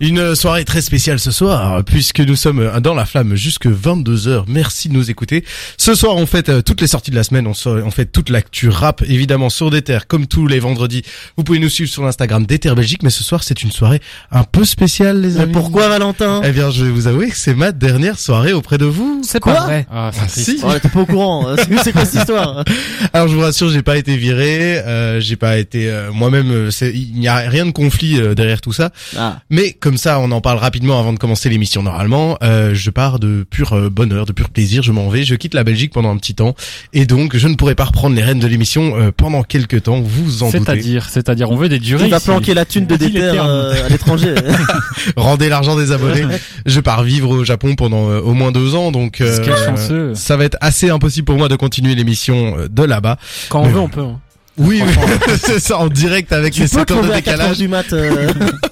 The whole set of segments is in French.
Une soirée très spéciale ce soir, puisque nous sommes dans la flamme jusque 22h. Merci de nous écouter. Ce soir, on fait euh, toutes les sorties de la semaine, on, fait toute l'actu rap, évidemment, sur des terres, comme tous les vendredis. Vous pouvez nous suivre sur l'Instagram des terres Belgique, mais ce soir, c'est une soirée un peu spéciale, les Mais amis. pourquoi Valentin? Eh bien, je vais vous avouer que c'est ma dernière soirée auprès de vous. C'est Quoi? pas vrai. Ah, Ah, si. Oh, T'es pas au courant. hein. C'est quoi cette histoire? Alors je vous rassure, j'ai pas été viré, euh, j'ai pas été euh, moi-même. Il n'y a rien de conflit euh, derrière tout ça. Ah, Mais comme ça, on en parle rapidement avant de commencer l'émission. Normalement, euh, je pars de pur euh, bonheur, de pur plaisir. Je m'en vais, je quitte la Belgique pendant un petit temps, et donc je ne pourrai pas reprendre les rênes de l'émission euh, pendant quelques temps. Vous en doutez. C'est-à-dire, c'est-à-dire, on veut des durées. il va planquer la thune de termes. euh, à l'étranger. Rendez l'argent des abonnés. je pars vivre au Japon pendant euh, au moins deux ans, donc euh, ça va être assez impossible pour moi de continuer l'émission euh, de là-bas. Quand on veut, on peut. hein. Oui, oui. c'est ça en direct avec tu les peux 7 te heures de 4 heures décalage. du mat.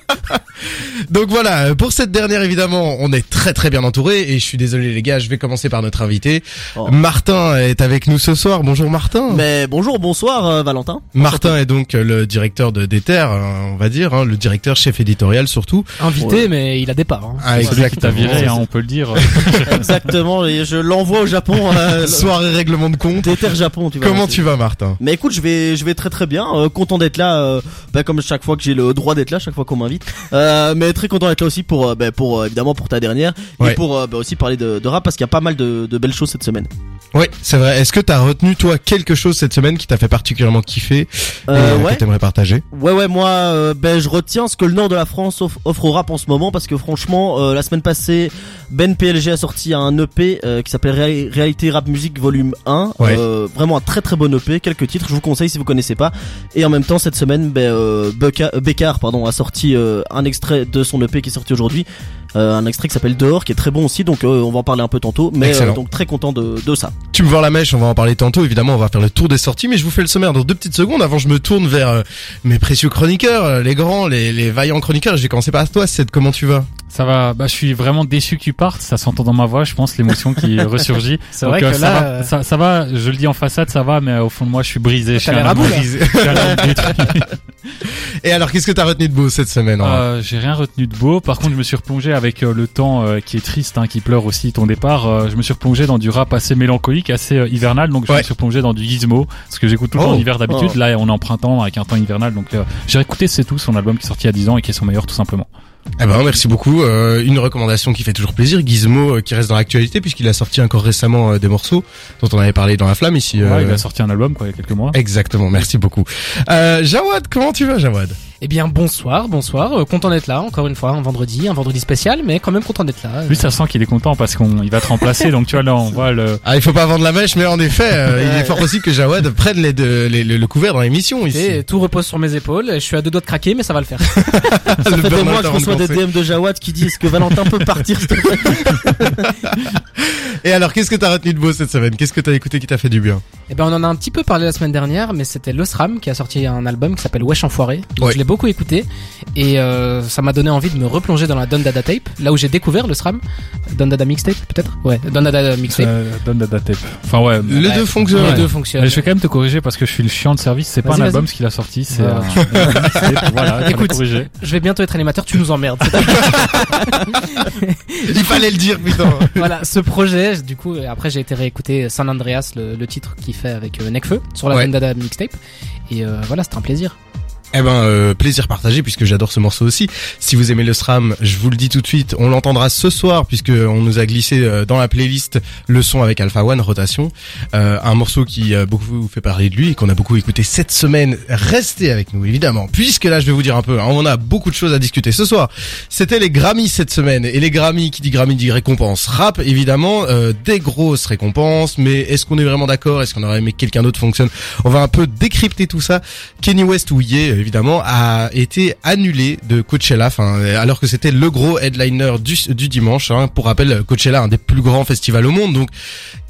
Donc voilà, pour cette dernière évidemment, on est très très bien entouré et je suis désolé les gars, je vais commencer par notre invité. Oh. Martin est avec nous ce soir. Bonjour Martin. Mais bonjour, bonsoir euh, Valentin. Martin est donc euh, le directeur de Déter, euh, on va dire, hein, le directeur chef éditorial surtout. Invité, Ouais. mais il a des parts. hein. Ah, Celui qui t'a viré, hein, on peut le dire. Exactement. Et je l'envoie au Japon. Euh, Soirée règlement de compte. Déter Japon. Tu vois, Comment tu vas Martin? Mais écoute, je vais, je vais très très bien. euh, content d'être là, euh, bah, comme chaque fois que j'ai le droit d'être là, chaque fois qu'on m'invite. Euh, mais très content d'être là aussi pour, euh, bah, pour euh, évidemment pour ta dernière Ouais. et pour bah, aussi parler de, de rap parce qu'il y a pas mal de, de belles choses cette semaine. Oui, c'est vrai. Est-ce que t'as retenu toi quelque chose cette semaine qui t'a fait particulièrement kiffer Euh, ouais. que t'aimerais partager? Ouais ouais moi euh, ben je retiens ce que le nord de la France offre, offre au rap en ce moment parce que franchement euh, la semaine passée Ben PLG a sorti un EP qui s'appelle Réa- Réalité Rap Music Volume 1 Ouais. Euh, vraiment un très très bon EP quelques titres je vous conseille si vous connaissez pas et en même temps cette semaine ben Becca- Bécard pardon a sorti euh, un extrait de son EP qui est sorti aujourd'hui euh, un extrait qui s'appelle Dehors qui est très bon aussi donc euh, on va en parler un peu tantôt mais euh, donc très content de, de ça Tu me vois la mèche, on va en parler tantôt. Évidemment, on va faire le tour des sorties, mais je vous fais le sommaire dans deux petites secondes. Avant, je me tourne vers euh, mes précieux chroniqueurs, les grands, les, les vaillants chroniqueurs. Je vais commencer par toi. C'est comment tu vas? Ça va, bah, je suis vraiment déçu que tu partes. Ça s'entend dans ma voix, je pense, l'émotion qui ressurgit. C'est vrai euh, que ça là, va, euh, ça, ça va, je le dis en façade, ça va, mais euh, au fond de moi, je suis brisé. Je suis un brisé. Je suis un homme détruit. Et alors, qu'est-ce que t'as retenu de beau cette semaine Euh, j'ai rien retenu de beau. Par contre, je me suis replongé avec euh, le temps euh, qui est triste, hein, qui pleure aussi ton départ. Euh, je me suis replongé dans du rap assez mélancolique, assez hivernal. Donc, je Ouais. me suis replongé dans du Gizmo, parce que j'écoute tout le temps Oh. en hiver d'habitude. Oh. Là, on est en printemps avec un temps hivernal. Donc, j'ai écouté C'est tout, son album qui est sorti il y a 10 ans et qui est son meilleur, tout simplement. Eh ben, merci beaucoup. Euh, une recommandation qui fait toujours plaisir. Gizmo, euh, qui reste dans l'actualité puisqu'il a sorti encore récemment euh, des morceaux dont on avait parlé dans la flamme ici. euh, Ouais, il a sorti un album, quoi, il y a quelques mois. Exactement. Merci beaucoup. Euh, Jawad, comment tu vas, Jawad? Eh bien, bonsoir, bonsoir. Euh, content d'être là, encore une fois, un vendredi, un vendredi spécial, mais quand même content d'être là. Lui, ça sent qu'il est content parce qu'on, il va te remplacer. donc, tu vois, là, on voit le, Ah, il faut pas vendre la mèche, mais en effet, euh, il est fort possible que Jawad prenne les, deux- les- le, le couvert dans l'émission ici. Et tout repose sur mes épaules. Je suis à deux doigts de craquer, mais ça va le faire. ça Le fait des burn-out mois que je reçois des. DM de Jawad qui disent que Valentin peut partir s'il te plaît. Et alors, qu'est-ce que t'as retenu de beau cette semaine? Qu'est-ce que t'as écouté qui t'a fait du bien? Eh ben, on en a un petit peu parlé la semaine dernière, mais c'était Le SRAM qui a sorti un album qui s'appelle Wesh Enfoiré. Donc, Ouais. Je l'ai beaucoup écouté et euh, ça m'a donné envie de me replonger dans la Don Dada Tape, là où j'ai découvert le SRAM. Don Dada Mixtape, peut-être? Ouais, Don Dada Mixtape. euh, data tape. Enfin, ouais. Les Ouais. deux fonctionnent. Les Ouais. deux fonctionnent. Mais je vais quand même te corriger parce que je suis le chiant de service. C'est pas un album ce qu'il a sorti, c'est mixtape, voilà. Écoute. Je vais bientôt être animateur, tu nous emmerdes. Il fallait le dire, putain. voilà, ce projet, du coup, après j'ai été réécouter San Andreas, le, le titre qu'il fait avec euh, Necfeu sur la Ouais. Don Dada Mixtape. Et euh, voilà, c'était un plaisir. Eh ben, euh, plaisir partagé puisque j'adore ce morceau aussi. Si vous aimez le SRAM, je vous le dis tout de suite, on l'entendra ce soir puisque on nous a glissé euh, dans la playlist le son avec Alpha One Rotation, euh, un morceau qui a beaucoup fait parler de lui et qu'on a beaucoup écouté cette semaine. Restez avec nous évidemment, puisque là je vais vous dire un peu, hein, on a beaucoup de choses à discuter ce soir. C'était les Grammys cette semaine et les Grammys qui dit Grammy dit récompense rap évidemment, euh, des grosses récompenses. Mais est-ce qu'on est vraiment d'accord? Est-ce qu'on aurait aimé que quelqu'un d'autre fonctionne? On va un peu décrypter tout ça. Kenny West ou Ye, évidemment, a été annulé de Coachella, alors que c'était le gros headliner du, du dimanche. Hein. Pour rappel, Coachella, un des plus grands festivals au monde, donc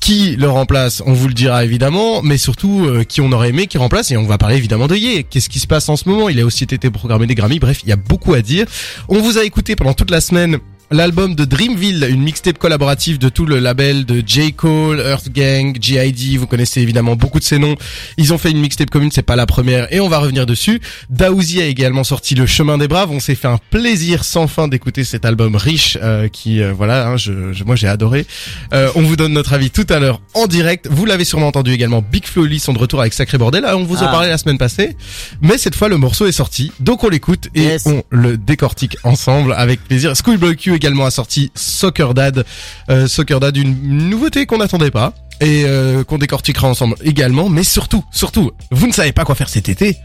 qui le remplace, on vous le dira évidemment, mais surtout euh, qui on aurait aimé qui remplace, et on va parler évidemment de Ye. Qu'est-ce qui se passe en ce moment? Il a aussi été programmé des Grammy, bref, il y a beaucoup à dire. On vous a écouté pendant toute la semaine l'album de Dreamville, une mixtape collaborative de tout le label de J. Cole, Earth Gang, G.I.D. Vous connaissez évidemment beaucoup de ces noms. Ils ont fait une mixtape commune, c'est pas la première, et on va revenir dessus. Daouzi a également sorti Le Chemin des Braves. On s'est fait un plaisir sans fin d'écouter cet album riche, euh, qui euh, voilà, hein, je, je- moi j'ai adoré. Euh, on vous donne notre avis tout à l'heure en direct. Vous l'avez sûrement entendu également. Big Flo Oli sont de retour avec Sacré Bordel. Ah, on vous en Ah. parlait la semaine passée, mais cette fois le morceau est sorti, donc on l'écoute et Yes. on le décortique ensemble avec plaisir. Schoolboy Q également a sorti Soccer Dad, euh, Soccer Dad, une nouveauté qu'on n'attendait pas et euh, qu'on décortiquera ensemble également. Mais surtout, surtout, vous ne savez pas quoi faire cet été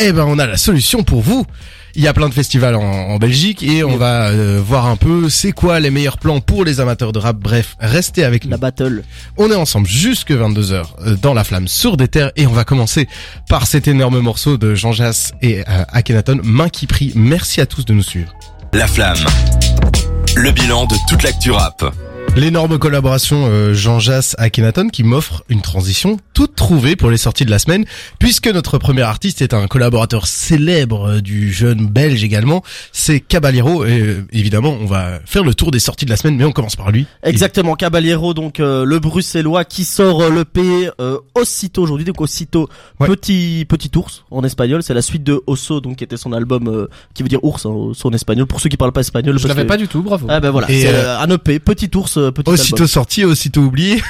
Eh ben, on a la solution pour vous. Il y a plein de festivals en, en Belgique et on va euh, voir un peu c'est quoi les meilleurs plans pour les amateurs de rap. Bref, restez avec nous. La battle. On est ensemble jusque 22h euh, dans la flamme sur des terres et on va commencer par cet énorme morceau de Jean Jass et euh, Akhenaton, Main qui prie. Merci à tous de nous suivre. La flamme. Le bilan de toute l'actu rap. L'énorme collaboration euh, Jean Jass Akhenaton qui m'offre une transition toute trouvée pour les sorties de la semaine puisque notre premier artiste est un collaborateur célèbre euh, du jeune belge également, c'est Caballero et euh, évidemment on va faire le tour des sorties de la semaine mais on commence par lui. Exactement, Caballero, donc euh, le bruxellois qui sort euh, le P euh, aussitôt aujourd'hui, donc aussitôt Ouais. petit petit ours en espagnol, c'est la suite de Osso, donc qui était son album euh, qui veut dire ours hein, en espagnol. Pour ceux qui parlent pas espagnol, Je l'avais que- pas du tout, bravo. Ah ben voilà, Et, c'est un EP, petit ours, euh, petit Aussitôt sorti, aussitôt oublié.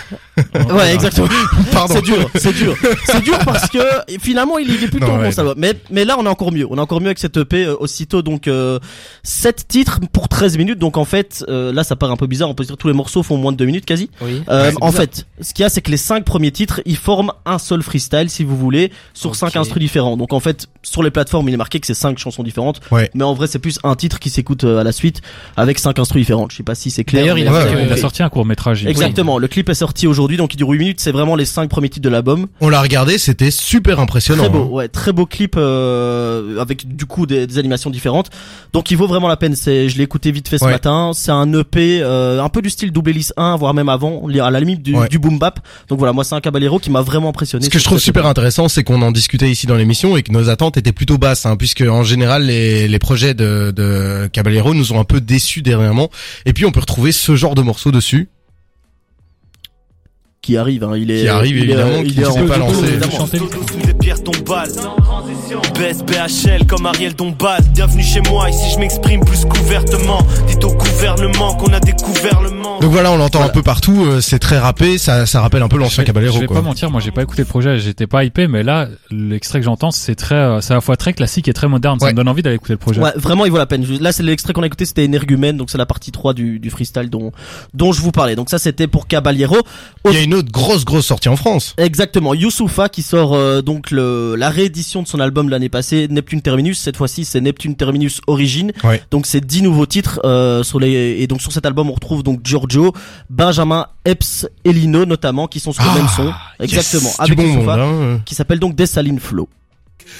Ouais, exactement. Pardon. C'est dur, c'est dur, c'est dur parce que finalement il, il est plutôt Non, bon ouais, ça va. Mais mais là on est encore mieux, on est encore mieux avec cette EP euh, aussitôt donc euh, 7 titres pour 13 minutes donc en fait euh, là ça paraît un peu bizarre, on peut se dire tous les morceaux font moins de 2 minutes quasi. Oui. Euh, Ouais, en bizarre. fait, ce qu'il y a, c'est que les cinq premiers titres, ils forment un seul freestyle, si vous voulez, sur Ok. cinq instrus différents. Donc en fait, sur les plateformes, il est marqué que c'est cinq chansons différentes. Ouais. Mais en vrai, c'est plus un titre qui s'écoute euh, à la suite avec cinq instrus différentes. Je sais pas si c'est clair. D'ailleurs, il a Ouais, fait ouais, que- Il a sorti un court métrage. Exactement. Le clip est sorti aujourd'hui, donc il dure 8 minutes. C'est vraiment les cinq premiers titres de l'album. On l'a regardé, c'était super impressionnant. Très beau, hein. ouais, très beau clip euh, avec du coup des, des animations différentes. Donc il vaut vraiment la peine. C'est, je l'ai écouté vite fait ce Ouais. matin. C'est un EP, euh, un peu du style Double Hélice 1, voire même avant, à la limite du, Ouais. du boom bap. Donc voilà, moi c'est un Caballero qui m'a vraiment impressionné. Ce que je trouve super intéressant, c'est qu'on en discutait ici dans l'émission et que nos attentes étaient plutôt basses, hein, puisque en général les, les projets de, de Caballero nous ont un peu déçus dernièrement. Et puis on peut retrouver ce genre de morceaux dessus. qui arrive. Hein. Il est, Qui arrive, il est, évidemment, qui est ne en- s'est pas lancé. Baisse BHL comme Ariel Dombal. Bienvenue chez moi, ici je m'exprime plus couvertement. Dites au gouvernement qu'on a découvert le monde. Donc voilà, on l'entend un peu partout, euh, c'est très rappé, ça, ça rappelle un peu l'ancien Je Caballero. vais Quoi. pas mentir, moi j'ai pas écouté le projet, j'étais pas hypé, mais là l'extrait que j'entends c'est très, euh, c'est à la fois très classique et très moderne. Ça Ouais. me donne envie d'aller écouter le projet. Ouais, vraiment, il vaut la peine. Je- Là, c'est l'extrait qu'on a écouté, c'était Énergumène, donc c'est la partie 3 du, du freestyle dont, dont je vous parlais. Donc ça, c'était pour Caballero. Il y a une autre grosse grosse sortie en France. Exactement, Youssoufa qui sort euh, donc le, la réédition de son album l'année passée, Neptune Terminus. Cette fois-ci, c'est Neptune Terminus Origine. Ouais. Donc c'est 10 nouveaux titres euh, sur les et donc sur cet album on retrouve donc Giorgio, Benjamin, Epps et Lino notamment qui sont sur le Ah, même son. Exactement, yes, avec bon Youssoufa monde, hein. qui s'appelle donc Dessalines Flow.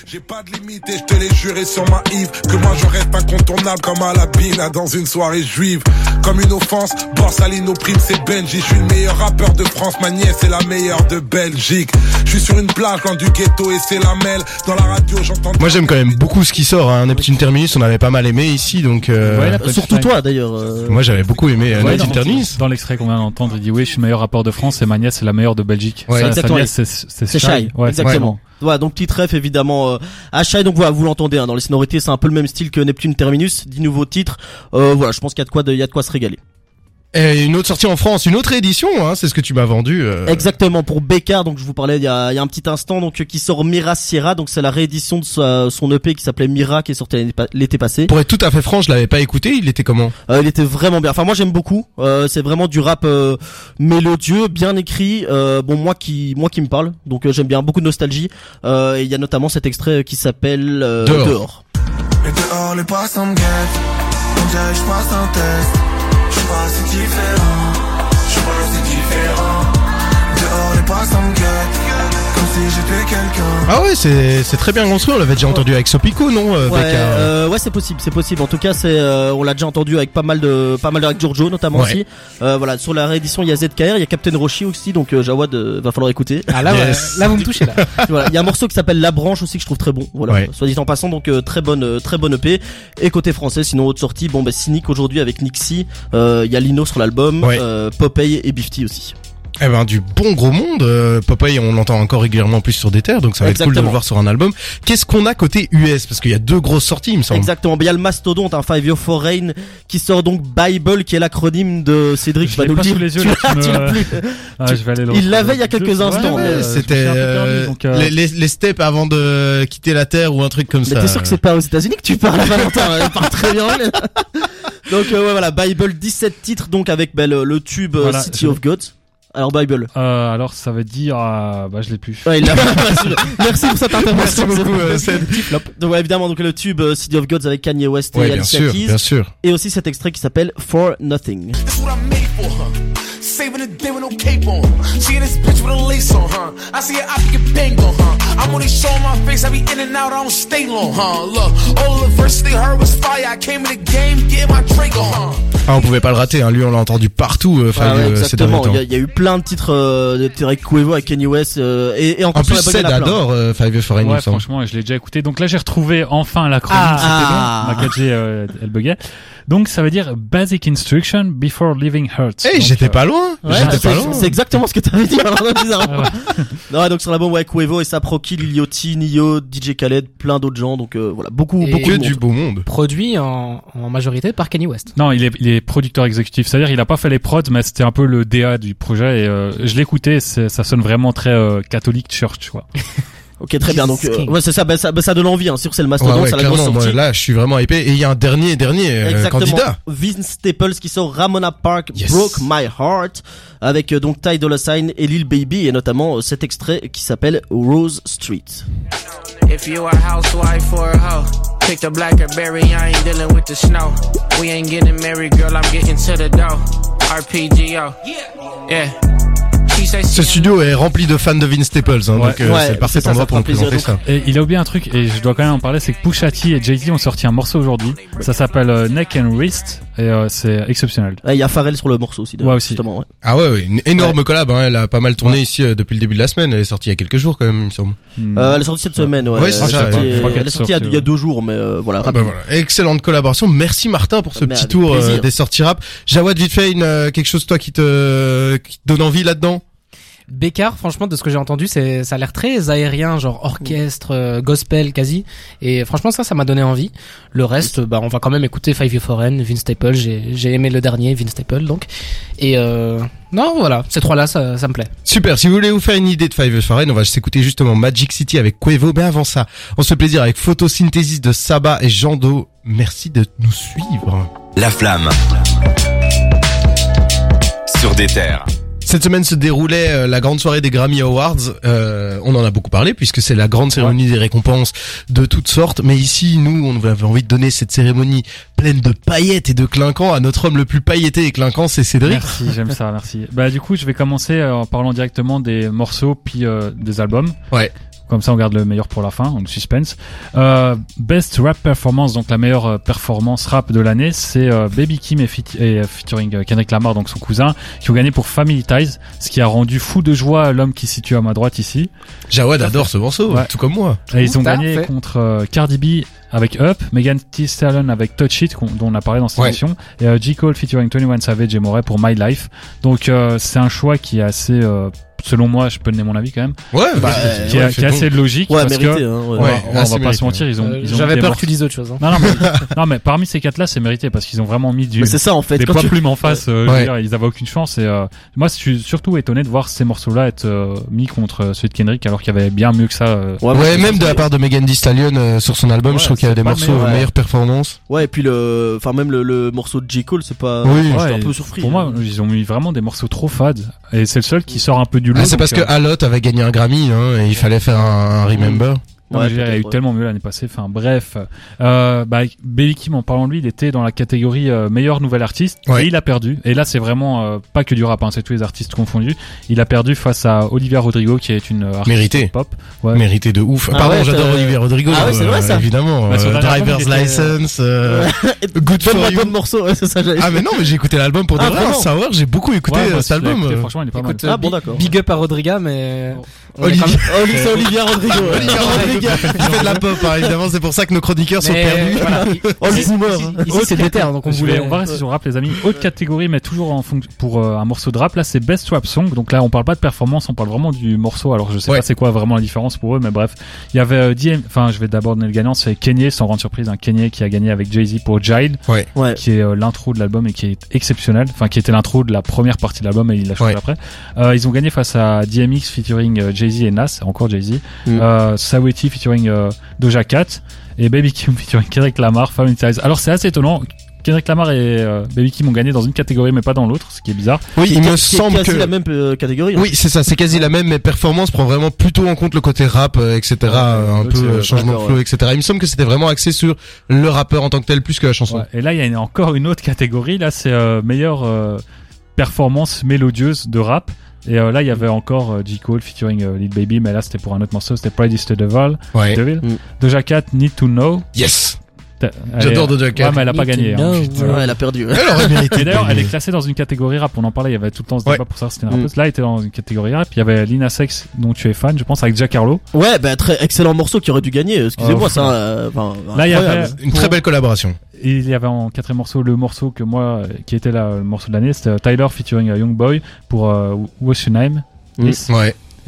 J'ai pas de limite et je te l'ai juré sur ma Yves Que moi je reste incontournable comme à la bina dans une soirée juive Comme une offense, Borsalino prime c'est Benji Je suis le meilleur rappeur de France, ma nièce est la meilleure de Belgique Je suis sur une plage loin du ghetto et c'est la mêle Dans la radio j'entends Moi j'aime quand même beaucoup ce qui sort. Hein. Neptune Terminus, on avait pas mal aimé ici, donc euh, Ouais, Euh, surtout toi d'ailleurs. euh, moi j'avais beaucoup aimé euh, Ouais, Neptune dans, Terminus. dans l'extrait qu'on vient d'entendre, il dit oui, je suis le meilleur rappeur de France et ma nièce est la meilleure de Belgique. Ouais, Sa- sa, exactement. nièce, c'est Shy. Ouais, exactement. Voilà, donc petit ref évidemment euh, à donc voilà, vous l'entendez hein, dans les sonorités, c'est un peu le même style que Neptune Terminus, 10 nouveaux titres. Euh, voilà, je pense qu'il y de quoi il y a de quoi se régaler. Et une autre sortie en France, une autre édition, hein, c'est ce que tu m'as vendu. euh. Exactement pour Bécard, donc je vous parlais il y a, il y a un petit instant, donc euh, qui sort Mira Sierra, donc c'est la réédition de sa- son EP qui s'appelait Mira, qui est sorti l'été passé. Pour être tout à fait franc, je l'avais pas écouté, il était comment? Euh, il était vraiment bien. Enfin moi j'aime beaucoup. Euh, c'est vraiment du rap euh, mélodieux, bien écrit. Euh, bon moi qui moi qui me parle, donc euh, j'aime bien beaucoup de nostalgie. Euh, et il y a notamment cet extrait qui s'appelle euh, Dehors. Dehors. Et dehors les passants me guettent On dirait que je passe un test Je sais pas c'est différent. Je sais pas c'est différent. Dehors les passants Comme si j'étais quelqu'un Ah ouais, c'est c'est très bien construit. On l'avait déjà entendu avec Sopico, non euh, Ouais, euh, ouais, c'est possible, c'est possible. En tout cas, c'est, euh, on l'a déjà entendu avec pas mal de, pas mal de avec Giorgio notamment Ouais. aussi. Euh, voilà, sur la réédition, il y a ZKR, il y a Captain Roshi aussi, donc euh, Jawad, euh, va falloir écouter. Ah là, Yes. là vous me touchez là. voilà, il y a un morceau qui s'appelle La Branche aussi que je trouve très bon. Voilà, Ouais. soit dit en passant, donc euh, très bonne, euh, très bonne EP. Et côté français, sinon autre sortie, bon bah Cynic aujourd'hui avec Nixie, euh, il y a Lino sur l'album, Ouais. euh, Popeye et Bifty aussi. Eh ben du bon gros monde. Euh, Popeye, on l'entend encore régulièrement en plus sur des terres, donc ça va être cool de le voir sur un album. Qu'est-ce qu'on a côté US Parce qu'il y a deux grosses sorties, il me semble. Exactement. Ben, Il y a le mastodonte, un Five Year Foreign, qui sort donc Bible, qui est l'acronyme de Cédric. Je l'ai nous pas sous les yeux, Tu là, l'as- plus. Ah, je vais aller le Il l'avait il y a quelques instants, ouais, C'était euh, euh, les, les, les steps avant de quitter la terre ou un truc comme Mais ça. t'es sûr que c'est pas aux États-Unis que tu parles Valentin? Elle parle très bien. donc euh, ouais, voilà, Bible, 17 titres donc avec ben, le, le tube euh, Voilà, City je- of Gods. Alors Bible. Euh, alors ça veut dire, ah, bah je l'ai plus. Ouais, il l'a- Merci pour cette intervention. Merci beaucoup, euh, Seb. Petit flop. Donc ouais, évidemment donc le tube euh, City of Gods avec Kanye West Ouais, et bien Alicia sûr, Keys bien sûr. et aussi cet extrait qui s'appelle For Nothing. Saving the day with no cape on. Seeing this bitch with a lace on, huh? I see her, I get banged on, huh? I'm only showing my face, I be in and out, I don't stay long, huh? Look, all the verses they heard was fire. I came in the game, getting my drink on, huh? Ah, on pouvait pas le rater. Hein. Lui, on l'a entendu partout. euh, Ah ouais, euh, exactement. Il y, a, il y a eu plein de titres euh, de avec Quavo, avec Kanye West euh, et, et encore En plus, la Ced en adore euh, Five me Ouais, semble. franchement, je l'ai déjà écouté. Donc là, j'ai retrouvé enfin l'acronyme. Ah. C'était bon. Ma 4G, euh, elle buguait. Donc ça veut dire Basic Instruction Before Leaving Hurts. Eh, j'étais euh, pas loin. Ouais, j'étais c'est- pas loin. c'est exactement ce que t'avais dit. alors, non, bizarre. Ah ouais. Non, ouais, donc sur l'album ouais, Quavo et Saproki, Liliotti, Nio, DJ Khaled, plein d'autres gens. Donc euh, voilà, beaucoup, Et beaucoup Que de du beau monde. Produit en, en majorité par Kanye West. Non, il est, il est producteur exécutif. C'est-à-dire, il a pas fait les prods, mais c'était un peu le DA du projet. Et euh, je l'écoutais, ça sonne vraiment très euh, catholique church, quoi. Ok, très bien. Donc euh, ouais, c'est ça. Bah, ça, bah, ça donne envie. Hein, sûr, c'est le Ouais, mastodonte, ouais, c'est la grosse sortie. Moi, là, je suis vraiment hypé. Et il y a un dernier, dernier euh, candidat. Vince Staples qui sort Ramona Park Yes. Broke My Heart avec euh, donc Ty Dolla Sign et Lil Baby et notamment euh, cet extrait qui s'appelle Rose Street. If you a housewife or a hoe, pick the blackberry, I ain't dealing with the snow. We ain't getting married, girl, I'm getting to the dough. RPGO. Yeah. Say Ce she studio est rempli de fans de Vince Staples, hein, Ouais. donc euh, Ouais, c'est le parfait endroit ça pour nous présenter ça. Et il a oublié un truc, et je dois quand même en parler, c'est que Pusha T et Jay-Z ont sorti un morceau aujourd'hui. Ça s'appelle euh, Neck and Wrist, et euh, c'est exceptionnel. Il y a Pharrell sur le morceau aussi. Ouais, aussi. Justement, ouais. Ah ouais, ouais, une énorme collab. Hein, elle a pas mal tourné ici euh, depuis le début de la semaine. Elle est sortie il y a quelques jours quand même, il me semble. Hmm. Euh, elle est sortie cette semaine, ouais. Ouais, c'est elle, est ça, sortie, ouais. Je crois qu'elle elle est sortie il y a- deux jours, mais euh, voilà. Ah bah voilà, excellente collaboration. Merci Martin pour ce Mais petit tour des sorties rap. Jawad, vite fait, une, euh, quelque chose toi qui te, qui te donne envie là-dedans? Bécard, franchement, de ce que j'ai entendu, c'est, ça a l'air très aérien, genre orchestre, euh, gospel quasi. Et franchement, ça, ça m'a donné envie. Le reste, bah, on va quand même écouter Five Year Foreign, Vince Staples. J'ai, j'ai aimé le dernier, Vince Staples, donc. Et euh, non, voilà, ces trois-là, ça, ça me plaît. Super, si vous voulez vous faire une idée de Five Years Foreign, on va s'écouter justement Magic City avec Quavo. Mais avant ça, on se fait plaisir avec Photosynthesis de Saba et Jando. Merci de nous suivre. La flamme. Sur des terres. Cette semaine se déroulait euh, la grande soirée des Grammy Awards. Euh, on en a beaucoup parlé puisque c'est la grande cérémonie des récompenses de toutes sortes. Mais ici, nous, on avait envie de donner cette cérémonie pleine de paillettes et de clinquants à notre homme le plus pailleté et clinquant, c'est Cédric. Merci, j'aime ça, merci. Bah du coup, je vais commencer euh, en parlant directement des morceaux puis euh, des albums. Ouais. Comme ça, on garde le meilleur pour la fin, on le suspense. Euh, best rap performance, donc la meilleure euh, performance rap de l'année, c'est euh, Baby Kim et, fit- et, euh, featuring euh, Kendrick Lamar, donc son cousin, qui ont gagné pour Family Ties, ce qui a rendu fou de joie l'homme qui se situe à ma droite ici. Jawad adore ce morceau, Ouais. tout comme moi. Et ils ont gagné fait. contre euh, Cardi B avec Up, Megan Thee Stallion avec Touch It, dont on a parlé dans cette Ouais. émission, et euh, J. Cole featuring 21 Savage et Moret pour My Life. Donc euh, c'est un choix qui est assez, euh, selon moi, je peux donner mon avis quand même, Ouais, bah, qui, est, ouais, qui est fais assez logique. Ouais, parce mérité. que, Hein, ouais. on va- Ouais, on, assez va pas se mentir, ils ont, Euh, ils ont J'avais peur que tu dises autre chose. Hein. Non, non, mais, non, mais parmi ces quatre-là, c'est mérité parce qu'ils ont vraiment mis du, Mais c'est ça en fait. des poids tu... plumes en face. euh, je veux dire, ils avaient aucune chance. Et euh, moi, je suis surtout étonné de voir ces morceaux-là être euh, mis contre celui de Kendrick, alors qu'il y avait bien mieux que ça. euh, Ouais, même de la part de Megan Thee Stallion sur son album, je trouve qu'il y a des morceaux meilleur, de ouais. meilleure performance. Ouais, et puis le, enfin même le, le morceau de J Cole, c'est pas. Oui. Un peu surpris. Pour moi, ils ont mis vraiment des morceaux trop fades. Et c'est le seul qui sort un peu du lot. Ah, c'est parce que euh, Alot avait gagné un Grammy, hein, et il fallait faire un, un Remember. Non, Ouais, a eu ouais. tellement mieux l'année passée. Enfin, bref. Euh, bah, Baby Kim, en parlant de lui, il était dans la catégorie euh, meilleur nouvel artiste. Ouais. Et il a perdu. Et là, c'est vraiment euh, pas que du rap, hein, c'est tous les artistes confondus. Il a perdu face à Olivia Rodrigo, qui est une euh, artiste Mérité. pop. Ouais. Mérité de ouf. Ah Pardon, ouais, j'adore Olivier Rodrigo. Ah ouais, c'est euh, vrai, ça. Évidemment. Bah, euh, Driver's était, License. euh, Good for you. de morceau, ça, Ah mais non, mais j'ai écouté l'album pour de Ah, vrai. vraiment Sour, j'ai beaucoup écouté aussi, cet album. franchement, il est pas Ah, bon, d'accord. big up à Rodriga, mais Olivier- c'est Olivia Rodrigo. Olivier Rodrigo, il fait de la pop, hein, évidemment, c'est pour ça que nos chroniqueurs sont mais, perdus. voilà. Boomer. Ici, c'est déter, donc on voulait. on va rester sur le rap, les amis. Autre catégorie, mais toujours en fonction pour euh, un morceau de rap. Là, c'est Best Rap Song. Donc là, on parle pas de performance, on parle vraiment du morceau. Alors, je sais Ouais. pas c'est quoi vraiment la différence pour eux, mais bref. Il y avait euh, DM, enfin, je vais d'abord donner le gagnant. C'est Kanye, sans grande surprise, un Kanye qui a gagné avec Jay-Z pour Ouais. qui est euh, l'intro de l'album et qui est exceptionnel. Enfin, qui était l'intro de la première partie de l'album et il l'a changé Ouais. après. Euh, ils ont gagné face à DMX featuring euh, Jay-Z et Nas, encore Jay-Z. Mm. Euh, Saweetie featuring euh, Doja Cat et Baby Kim featuring Kendrick Lamar, Family Ties. Alors c'est assez étonnant. Kendrick Lamar et euh, Baby Kim ont gagné dans une catégorie mais pas dans l'autre, ce qui est bizarre. Oui, il me semble quasi que. la même euh, catégorie. hein. Oui, c'est ça, c'est quasi la même, mais performance prend vraiment plutôt en compte le côté rap, euh, etc., euh, un peu euh, changement de flow, etc. Il me semble que c'était vraiment axé sur le rappeur en tant que tel plus que la chanson. Ouais. Et là il y a une- encore une autre catégorie. Là c'est euh, meilleure euh, performance mélodieuse de rap. Et euh, là il y avait encore euh, J Cole featuring euh, Lil Baby, mais là c'était pour un autre morceau, c'était Pride is the Devil. Ouais. Devil. Mm. Doja Cat Need to Know. Yes. J'adore Doja Cat. Ouais, mais elle a pas gagné. hein. Ouais, elle a perdu. Elle aurait mérité. Et d'ailleurs, elle est classée dans une catégorie rap. On en parlait, il y avait tout le temps ce Ouais. débat pour savoir si c'était une Mm. rappeuse. Là, elle était dans une catégorie rap. Il y avait Lina Sex, dont tu es fan, je pense, avec Jack Harlow. Ouais, bah, très excellent morceau qui aurait dû gagner. Excusez-moi, Oh, ça. euh, enfin, Là, il y avait Une très belle collaboration. Et il y avait en quatrième morceau le morceau que moi, euh, qui était là, le morceau de l'année, c'était euh, Tyler featuring euh, Young Boy pour euh, What's Your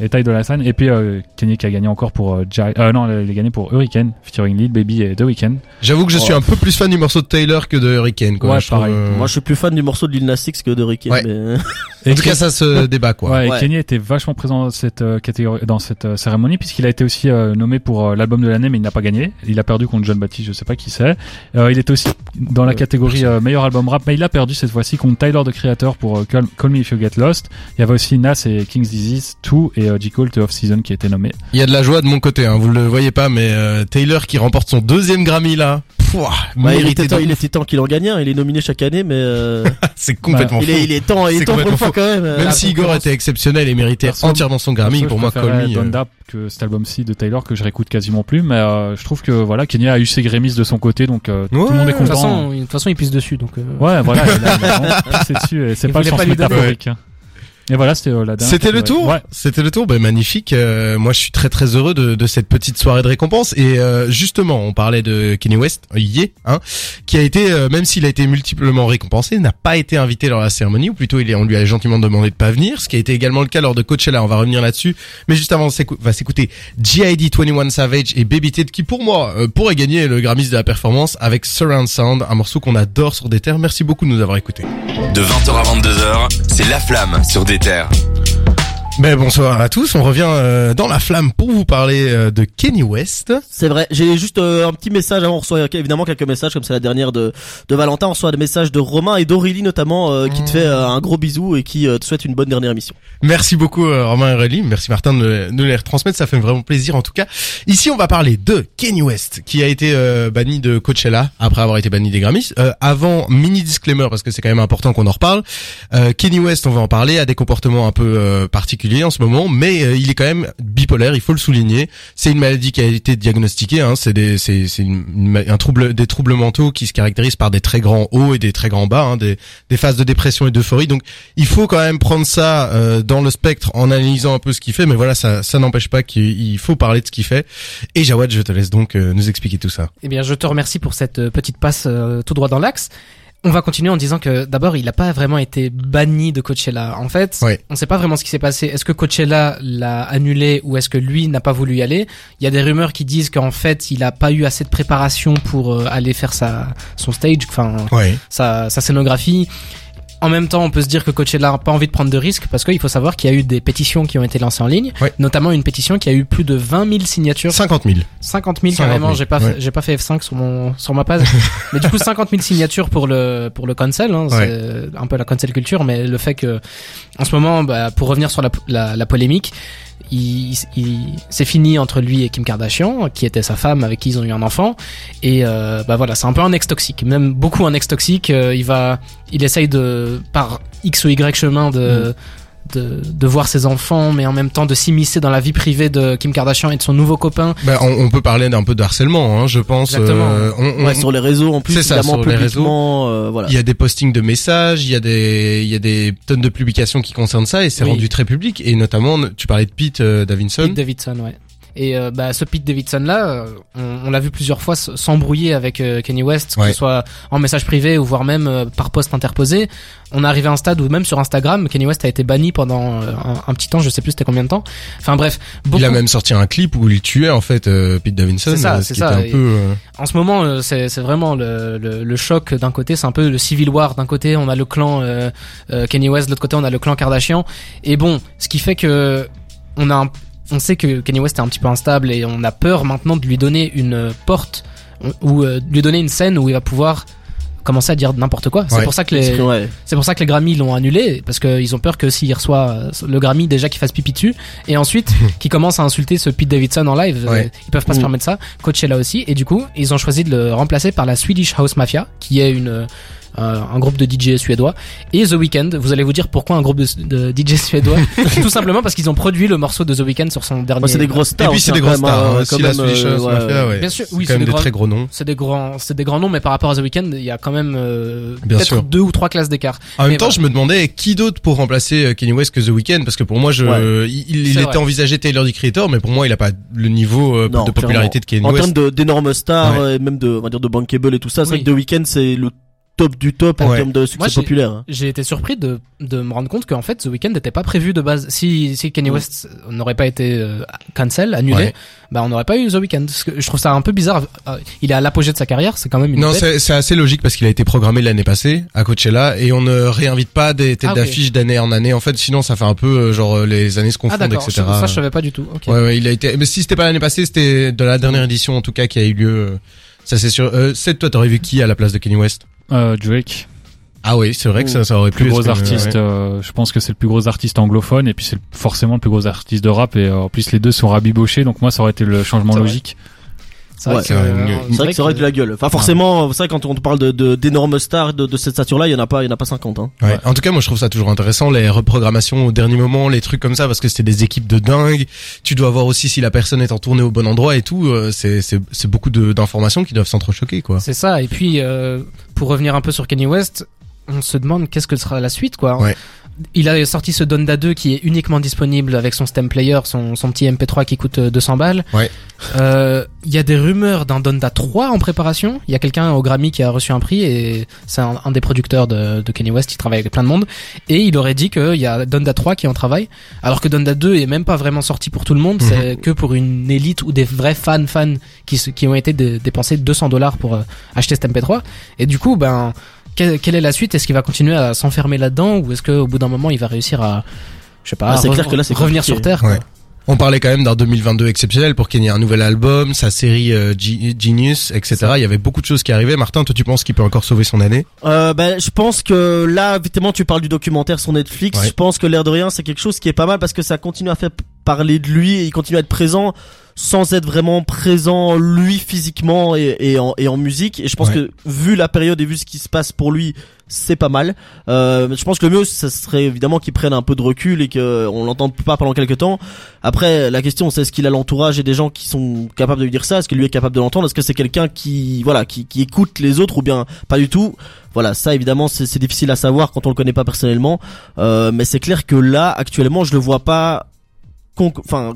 Ouais. et Ty Dolla Sign. Et puis euh, Kanye qui a gagné encore pour euh, Jai- euh, non, il a gagné pour Hurricane featuring Lil Baby et The Weeknd. J'avoue que je suis un peu plus fan du morceau de Taylor que de Hurricane, quoi. Ouais, Je trouve, pareil. euh, Moi, je suis plus fan du morceau de Lil Nas X que de Ricky. Ouais. mais- En tout cas, ça se débat, quoi. Ouais, et Ouais. Kanye était vachement présent dans cette euh, catégorie, dans cette euh, cérémonie, puisqu'il a été aussi euh, nommé pour euh, l'album de l'année, mais il n'a pas gagné. Il a perdu contre John Baptiste, je sais pas qui c'est. Euh, il était aussi dans la catégorie euh, meilleur album rap, mais il a perdu cette fois-ci contre Tyler the Creator pour euh, Call, Call Me If You Get Lost. Il y avait aussi Nas et King's Disease 2 et J Cole The Off Season qui étaient nommés. Il y a de la joie de mon côté, hein. Vous le voyez pas, mais euh, Taylor qui remporte son deuxième Grammy, là. Pouah, Bah, il était temps, il était temps qu'il en gagne un. Il est nominé chaque année, mais euh, C'est complètement il fou. est, il est temps, il est temps pour une fois quand même. euh, Même si Igor était exceptionnel et méritait Perso- entièrement son Grammy, pour moi, Call Me. euh, Donda que cet album-ci de Taylor que je réécoute quasiment plus, mais euh, je trouve que voilà, Kanye a eu ses grémisses de son côté, donc euh, tout le monde est De toute content. façon, de toute façon, il pisse dessus, donc. euh, Ouais, voilà, il a, a dessus et c'est pas le sens métaphorique. Et voilà, c'était euh, la dernière. C'était le tour Ouais. C'était le tour, ben magnifique. Euh, moi, je suis très très heureux de, de cette petite soirée de récompense. Et euh, justement, on parlait de Kanye West, euh, yeah, hein, qui a été, euh, même s'il a été multiplement récompensé, n'a pas été invité lors de la cérémonie, ou plutôt, il est, on lui a gentiment demandé de pas venir, ce qui a été également le cas lors de Coachella. On va revenir là-dessus. Mais juste avant, on va s'écouter G.I.D. 21 Savage et Baby Ted, qui pour moi euh, pourraient gagner le Grammys de la performance avec Surround Sound, un morceau qu'on adore sur des terres. Merci beaucoup de nous avoir écoutés. De 20h à 22h, c'est La Flamme sur des terres. Ben bonsoir à tous, on revient euh, dans la flamme pour vous parler euh, de Kanye West. C'est vrai. J'ai juste euh, un petit message. Avant, on reçoit évidemment quelques messages, comme c'est la dernière de, de Valentin. On reçoit des messages de Romain et d'Aurélie notamment, euh, qui te fait euh, un gros bisou et qui euh, te souhaite une bonne dernière émission. Merci beaucoup Romain et Aurélie, merci Martin de, de les retransmettre, ça fait vraiment plaisir en tout cas. Ici on va parler de Kanye West qui a été euh, banni de Coachella après avoir été banni des Grammys. Euh, avant, mini disclaimer parce que c'est quand même important qu'on en reparle. Euh, Kanye West, on va en parler, a des comportements un peu euh, en ce moment, mais euh, il est quand même bipolaire, il faut le souligner. C'est une maladie qui a été diagnostiquée, hein, c'est des, un trouble, des troubles mentaux qui se caractérisent par des très grands hauts et des très grands bas, hein, des, phases de dépression et d'euphorie. Donc il faut quand même prendre ça euh, dans le spectre en analysant un peu ce qu'il fait, mais voilà, ça, n'empêche pas qu'il il faut parler de ce qu'il fait. Et Jawad, je te laisse donc euh, nous expliquer tout ça. Eh bien, je te remercie pour cette petite passe tout droit dans l'axe. On va continuer en disant que d'abord, il n'a pas vraiment été banni de Coachella. En fait, on ne sait pas vraiment ce qui s'est passé. Est-ce que Coachella l'a annulé ou est-ce que lui n'a pas voulu y aller? Il y a des rumeurs qui disent qu'en fait, il n'a pas eu assez de préparation pour euh, aller faire sa son stage, enfin sa, sa scénographie. En même temps, on peut se dire que Coachella n'a pas envie de prendre de risques parce qu'il faut savoir qu'il y a eu des pétitions qui ont été lancées en ligne, Ouais. notamment une pétition qui a eu plus de 20 000 signatures 50 000. 50 000 50 000, carrément, j'ai pas ouais. j'ai pas fait F5 sur mon sur ma page. mais du coup 50 000 signatures pour le pour le cancel hein, Ouais. c'est un peu la cancel culture mais le fait que en ce moment bah, pour revenir sur la, la, la polémique il, il- c'est fini entre lui et Kim Kardashian, qui était sa femme avec qui ils ont eu un enfant. Et euh, bah voilà, c'est un peu un ex toxique, même beaucoup un ex toxique. euh, il va, il essaye de par x ou y chemin de de, de voir ses enfants, mais en même temps de s'immiscer dans la vie privée de Kim Kardashian et de son nouveau copain. Bah, on, on peut parler d'un peu de harcèlement, hein, je pense. Exactement. Euh, on- on- Ouais, sur les réseaux en plus, C'est ça, évidemment, sur les réseaux. euh, voilà. Il y a des postings de messages, il y a des, il y a des tonnes de publications qui concernent ça et c'est Oui. rendu très public. Et notamment, tu parlais de Pete euh, Davidson. Pete Davidson, ouais. Et euh, bah, ce Pete Davidson là, euh, on, on l'a vu plusieurs fois s'embrouiller avec euh, Kanye West, que ce soit en message privé ou voire même euh, par poste interposé. On est arrivé à un stade où même sur Instagram, Kanye West a été banni pendant euh, un, un petit temps, je sais plus c'était combien de temps. Enfin bref, beaucoup. Il a même sorti un clip où il tuait en fait euh, Pete Davidson. C'est ça, c'est ce ça, un peu. euh, En ce moment, euh, c'est vraiment le, le, le choc d'un côté, c'est un peu le civil war. D'un côté, on a le clan Kanye West, de l'autre côté, on a le clan Kardashian. Et bon, ce qui fait que on a, un- on sait que Kanye West est un petit peu instable et on a peur maintenant de lui donner une porte ou euh, de lui donner une scène où il va pouvoir commencer à dire n'importe quoi. C'est Ouais. pour ça que les, Ouais. c'est pour ça que les Grammy l'ont annulé parce qu'ils ont peur que s'il reçoit le Grammy déjà qu'il fasse pipi dessus et ensuite qu'il commence à insulter ce Pete Davidson en live. Ouais. Euh, Ils peuvent pas se Mm. permettre ça. Coachella aussi et du coup ils ont choisi de le remplacer par la Swedish House Mafia qui est une euh, un groupe de DJ suédois et The Weeknd. Vous allez vous dire pourquoi un groupe de, de DJ suédois Tout simplement parce qu'ils ont produit le morceau de The Weeknd sur son dernier. Ouais, c'est des grosses stars. Et puis c'est des grosses stars. hein, quand Si la même, Swedish euh, House ouais, Mafia, ouais. Bien sûr, C'est oui, quand c'est même des de grands- très gros noms. C'est des grands, c'est des grands noms, mais par rapport à The Weeknd, il y a quand même euh, Bien peut-être sûr. deux ou trois classes d'écart. En même temps, voilà. je me demandais qui d'autre pour remplacer euh, Kanye West que The Weeknd? Parce que pour moi, je, Ouais. il, était vrai. envisagé Taylor the Creator, mais pour moi, il a pas le niveau euh, Non, de popularité de Kanye En West. termes de- d'énormes stars, Ouais. euh, et même de, on va dire de bankable et tout ça, c'est Oui. vrai que The Weeknd c'est le top du top en termes de succès Moi, j'ai- populaire. hein. J'ai été surpris de, de me rendre compte qu'en fait, The Weeknd n'était pas prévu de base. Si, si Kanye Mm. West n'aurait pas été euh, cancel, annulé, Ouais. bah on n'aurait pas eu The Weeknd. Parce que je trouve ça un peu bizarre. Euh, Il est à l'apogée de sa carrière, c'est quand même une Non, bête. c'est c'est assez logique parce qu'il a été programmé l'année passée à Coachella et on ne réinvite pas des têtes Ah, ok. d'affiche d'année en année. En fait, sinon ça fait un peu euh, genre euh, les années se Ah confondent, d'accord, etc. ça je savais pas du tout. Ok. Ouais, ouais, il a été. Mais si c'était pas l'année passée, c'était de la dernière édition en tout cas qui a eu lieu. euh, Ça c'est sûr. Euh, Seth, toi, t'aurais vu qui à la place de Kanye West? Euh, Drake, Ah oui, c'est vrai que ça, ça aurait pu. plus gros artiste. ouais. euh, je pense que c'est le plus gros artiste anglophone et puis c'est forcément le plus gros artiste de rap et euh, en plus les deux sont rabibochés donc moi ça aurait été le changement C'est vrai. C'est vrai Ouais, que, c'est vrai, euh, C'est vrai que ça aurait de la gueule. Enfin, forcément, c'est vrai quand on parle de de- d'énormes stars de, de cette stature-là, il y en a pas, il y en a pas 50. Hein. Ouais. En tout cas, moi, je trouve ça toujours intéressant, les reprogrammations au dernier moment, les trucs comme ça, parce que c'était des équipes de dingue. Tu dois voir aussi si la personne est en tournée au bon endroit et tout. euh, C'est, c'est, c'est beaucoup de, d'informations qui doivent s'entrechoquer, quoi. C'est ça. Et puis, euh, pour revenir un peu sur Kanye West, on se demande qu'est-ce que sera la suite, quoi. Ouais. Il a sorti ce Donda 2 qui est uniquement disponible avec son stem player, son, son petit MP3 qui coûte euh, 200 balles. Ouais. Euh, Il y a des rumeurs d'un Donda 3 en préparation. Il y a quelqu'un au Grammy qui a reçu un prix et c'est un, un des producteurs de, de Kanye West. Il travaille avec plein de monde et il aurait dit qu'il y a Donda 3 qui est en travail, alors que Donda 2 est même pas vraiment sorti pour tout le monde. Mhm. C'est que pour une élite ou des vrais fans fans qui, qui ont été dé- dépensés 200 dollars pour euh, acheter cet MP3. Et du coup, ben, quelle, quelle est la suite? Est-ce qu'il va continuer à s'enfermer là-dedans ou est-ce qu'au bout d'un moment il va réussir à, je sais pas, Ah, clair que là, c'est revenir compliqué. sur terre quoi? Ouais. On parlait quand même d'un 2022 exceptionnel pour qu'il y ait un nouvel album, sa série euh, Ge- Genius, etc. Il y avait beaucoup de choses qui arrivaient. Martin, toi, tu penses qu'il peut encore sauver son année? Euh, ben, je pense que là, évidemment, tu parles du documentaire sur Netflix. Ouais. Je pense que l'air de rien, c'est quelque chose qui est pas mal parce que ça continue à faire parler de lui et il continue à être présent sans être vraiment présent lui physiquement et, et, en, et en musique. Et je pense Ouais. que vu la période et vu ce qui se passe pour lui, c'est pas mal. Euh, je pense que le mieux, ça serait évidemment qu'il prenne un peu de recul et que on l'entende pas pendant quelques temps. Après, la question, c'est est-ce qu'il a l'entourage et des gens qui sont capables de lui dire ça? Est-ce que lui est capable de l'entendre? Est-ce que c'est quelqu'un qui, voilà, qui, qui écoute les autres ou bien pas du tout? Voilà, ça évidemment, c'est difficile à savoir quand on le connaît pas personnellement. Euh, mais c'est clair que là, actuellement, je le vois pas, con- enfin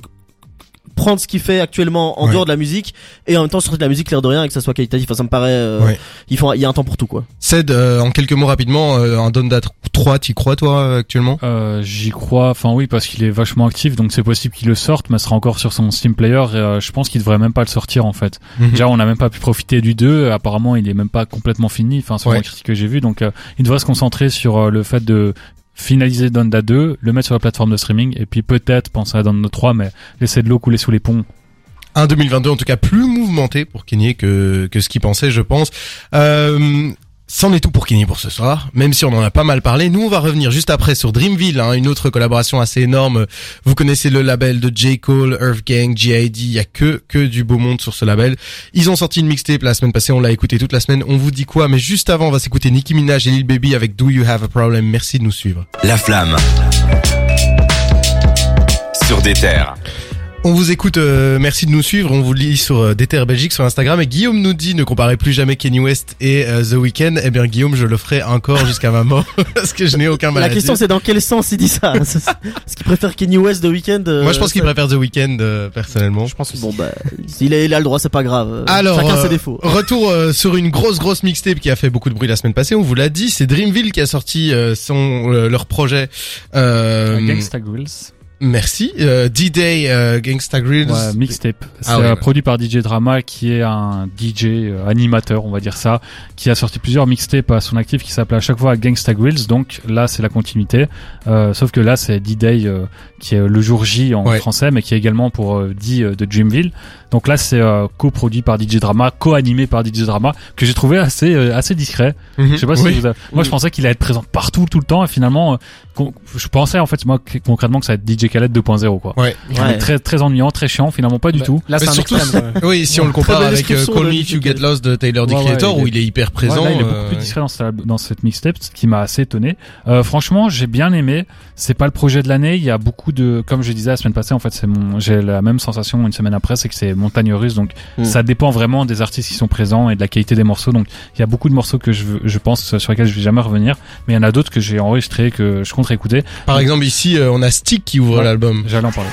prendre ce qu'il fait actuellement en Ouais. dehors de la musique et en même temps sortir de la musique l'air de rien et que ça soit qualitatif. Enfin, ça me paraît, euh, Ouais. il faut, il y a un temps pour tout quoi. Ced, euh, en quelques mots rapidement, euh, un Donda 3, t'y crois toi euh, actuellement? Euh, J'y crois, enfin oui, parce qu'il est vachement actif, donc c'est possible qu'il le sorte, mais ce sera encore sur son Steam Player. Et, euh, je pense qu'il devrait même pas le sortir en fait. Mhm. Déjà, on n'a même pas pu profiter du 2. Apparemment, il est même pas complètement fini. Enfin, selon Ouais. la critique que j'ai vue, donc euh, il devrait se concentrer sur euh, le fait de finaliser Donda 2, le mettre sur la plateforme de streaming, et puis peut-être penser à Donda 3, mais laisser de l'eau couler sous les ponts. un 2022 en tout cas plus mouvementé pour Kanye que que ce qu'il pensait je pense. Euh, C'en est tout pour Kenny pour ce soir, même si on en a pas mal parlé. Nous, on va revenir juste après sur Dreamville, hein, une autre collaboration assez énorme. Vous connaissez le label de J. Cole, Earth Gang, G.I.D. Il y a que, que du beau monde sur ce label. Ils ont sorti une mixtape la semaine passée, on l'a écouté toute la semaine. On vous dit quoi? Mais juste avant, on va s'écouter Nicki Minaj et Lil Baby avec Do You Have a Problem? Merci de nous suivre. La flamme. Sur des terres. On vous écoute, euh, merci de nous suivre. On vous lit sur euh, Déter Belgique sur Instagram et Guillaume nous dit ne comparez plus jamais Kenny West et euh, The Weeknd. Eh bien Guillaume, je le ferai encore jusqu'à ma mort parce que je n'ai aucun mal La question c'est dans quel sens il dit ça Est-ce qu'il préfère Kenny West de Weekend euh, Moi je pense qu'il préfère The Weeknd euh, personnellement. Je pense que Bon bah, il a, il a le droit, c'est pas grave. Alors, chacun euh, ses défauts. Retour euh, sur une grosse grosse mixtape qui a fait beaucoup de bruit la semaine passée. On vous l'a dit, c'est Dreamville qui a sorti euh, son euh, leur projet. Euh, Gangsta Grills. Merci. Euh, D-Day euh, Gangsta Grills. Ouais, mixtape. C'est Ah ouais, euh, ouais. produit par DJ Drama, qui est un DJ euh, animateur, on va dire ça, qui a sorti plusieurs mixtapes à son actif, qui s'appelait à chaque fois Gangsta Grills. Donc là, c'est la continuité. Euh, sauf que là, c'est D-Day euh, qui est le jour J en français, mais qui est également pour D de Dreamville. Donc là, c'est euh, coproduit par DJ Drama, co-animé par DJ Drama, que j'ai trouvé assez euh, assez discret. Mhm. Je sais pas si vous avez- Moi, je pensais qu'il allait être présent partout, tout le temps, et finalement, euh, je pensais en fait moi que- concrètement que ça va être DJ Khaled 2.0 quoi. Ouais. Ouais. Très très ennuyant, très chiant, finalement pas du tout. Là, c'est surtout. Oui, si on le compare avec euh, Call Me DJ to Get Lost de Taylor the Ouais, ouais, Creator il où il est hyper Ouais, présent. là, il est euh, beaucoup plus discret dans, cette- dans cette mixtape, ce qui m'a assez étonné. Euh, franchement, j'ai bien aimé. C'est pas le projet de l'année. Il y a beaucoup de, comme je disais la semaine passée, en fait, c'est mon, j'ai la même sensation une semaine après, c'est que c'est montagne russe. Donc, Mm. ça dépend vraiment des artistes qui sont présents et de la qualité des morceaux. Donc, il y a beaucoup de morceaux que je, veux- je pense sur lesquels je vais jamais revenir, mais il y en a d'autres que j'ai enregistrés que je compte écouter. Par exemple, ici, euh, on a Stick qui ouvre Ouais. l'album. J'allais en parler.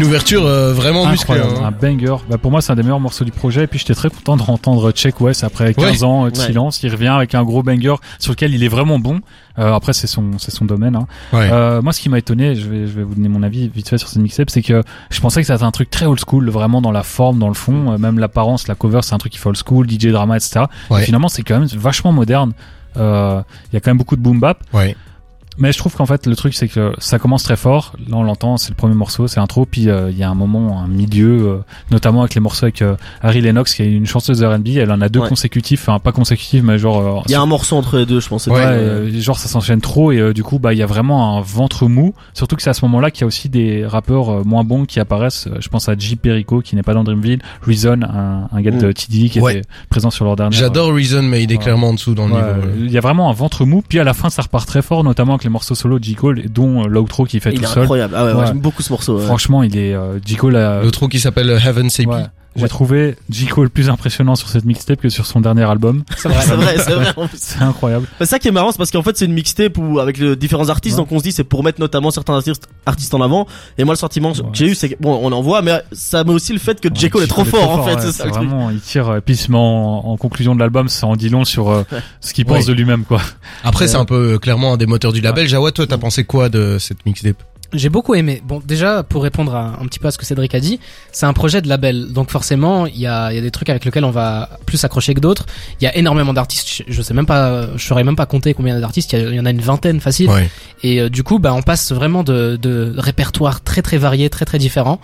Une ouverture euh, vraiment musclée. Incroyable, hein. un banger. Bah, pour moi, c'est un des meilleurs morceaux du projet. Et puis, j'étais très content de entendre Check West après 15 Ouais. ans euh, de Ouais. silence. Il revient avec un gros banger sur lequel il est vraiment bon. Euh, après, c'est son, c'est son domaine. Hein. Ouais. Euh, moi, ce qui m'a étonné, je vais, je vais vous donner mon avis vite fait sur cette mixtape, c'est que je pensais que ça était un truc très old school, vraiment dans la forme, dans le fond, même l'apparence, la cover, c'est un truc qui fait old school, DJ drama, etc. Et finalement, c'est quand même vachement moderne. Il y a quand même beaucoup de boom bap. Ouais. Mais je trouve qu'en fait le truc c'est que ça commence très fort. Là on l'entend, c'est le premier morceau, c'est intro. Puis euh, il y a un moment, un milieu, euh, notamment avec les morceaux avec euh, Harry Lennox qui est une chanteuse de R&B. Elle en a deux Ouais. consécutifs, enfin pas consécutifs, mais genre. euh, Il y a un morceau entre les deux, je pense. Ouais, euh, genre ça s'enchaîne trop et euh, du coup bah il y a vraiment un ventre mou. Surtout que c'est à ce moment-là qu'il y a aussi des rappeurs euh, moins bons qui apparaissent. Je pense à J Perico qui n'est pas dans Dreamville, Reason, un, un gars de Mm. TDI qui Ouais. était présent sur leur dernier. J'adore Reason, mais il est clairement en dessous dans le Ouais, niveau. euh. Il y a vraiment un ventre mou. Puis à la fin ça repart très fort, notamment avec les morceaux solo de J Cole, dont euh, l'outro qui fait Il tout est seul. incroyable. Ah ouais, ouais, j'aime beaucoup ce morceau. ouais. Franchement, il est euh, J Cole a- Le trou qui s'appelle Heaven Ouais. J'ai trouvé J Cole plus impressionnant sur cette mixtape que sur son dernier album. C'est vrai, c'est vrai, c'est vrai. C'est incroyable. C'est ça qui est marrant, c'est parce qu'en fait c'est une mixtape où avec les différents artistes, Ouais. donc on se dit c'est pour mettre notamment certains artistes, artistes en avant. Et moi le sentiment que j'ai eu, c'est que bon, on en voit, mais ça met aussi le fait que J Cole est trop fort en fait. ouais, c'est ça le truc. il tire. Et puis se met en, en conclusion de l'album, ça en dit long sur euh, ce qu'il pense Ouais. de lui-même, quoi. Après, c'est un peu euh, clairement un des moteurs du label. Jawad, toi, t'as pensé quoi de cette mixtape? J'ai beaucoup aimé. Bon, déjà, pour répondre à, un petit peu à ce que Cédric a dit, c'est un projet de label. Donc forcément, il y a, y a des trucs avec lesquels on va plus accrocher que d'autres. Il y a énormément d'artistes. Je- sais même pas, je saurais même pas compter combien d'artistes. Il y, a- il y en a une vingtaine facile. Ouais. Et euh, du coup, bah, on passe vraiment de, de répertoires très très variés, très très différents.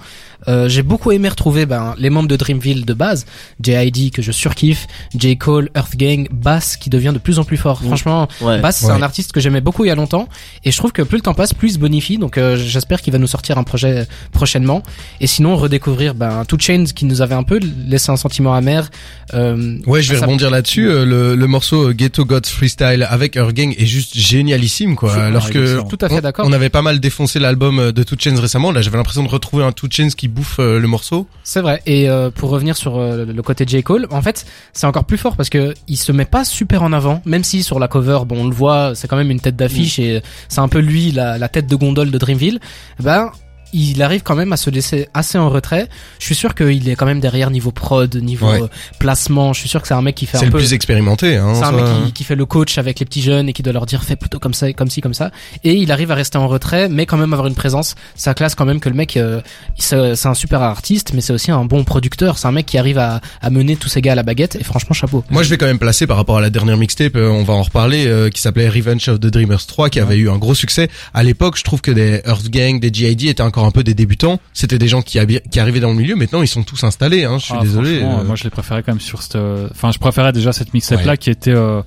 Euh, j'ai beaucoup aimé retrouver ben, les membres de Dreamville de base, J.I.D. que je surkiffe, J. Cole, Earth Gang, Bass qui devient de plus en plus fort. Mm. Franchement, Ouais. Bass c'est Ouais. un artiste que j'aimais beaucoup il y a longtemps et je trouve que plus le temps passe, plus il se bonifie. Donc euh, j'espère qu'il va nous sortir un projet prochainement. Et sinon redécouvrir ben, Two Chains qui nous avait un peu laissé un sentiment amer. Euh, Ouais, je vais rebondir là-dessus. Euh, Le, le morceau euh, Ghetto Gods Freestyle avec Earth Gang est juste génialissime, quoi. Alors que. Tout à fait on- d'accord. On avait pas mal défoncé l'album euh, de Two Chainz récemment. Là, j'avais l'impression de retrouver un Two Chainz qui bouffe euh, le morceau. C'est vrai. Et euh, pour revenir sur euh, le côté J Cole, en fait, c'est encore plus fort parce que il se met pas super en avant, même si sur la cover, bon, on le voit, c'est quand même une tête d'affiche et c'est un peu lui la, la tête de gondole de Dreamville. Ben il arrive quand même à se laisser assez en retrait. Je suis sûr qu'il est quand même derrière niveau prod, niveau Ouais. euh, placement. Je suis sûr que c'est un mec qui fait C'est un le peu. plus expérimenté. Hein, C'est un mec qui, qui fait le coach avec les petits jeunes et qui doit leur dire fais plutôt comme ça, comme ci, comme ça. Et il arrive à rester en retrait, mais quand même avoir une présence. Ça classe quand même que le mec, euh, c'est c'est un super artiste, mais c'est aussi un bon producteur. C'est un mec qui arrive à, à mener tous ces gars à la baguette. Et franchement, chapeau. Moi, je vais quand même placer par rapport à la dernière mixtape, euh, on va en reparler, euh, qui s'appelait Revenge of the Dreamers 3, qui avait eu un gros succès. À l'époque, je trouve que des Earth Gang, des GID étaient encore un peu des débutants. C'était des gens qui, arrivaient dans le milieu. Maintenant, ils sont tous installés. Hein, je suis Ah, désolé. euh. Moi, je les préférais quand même sur cette. Enfin, je préférais déjà cette mixtape là qui était euh,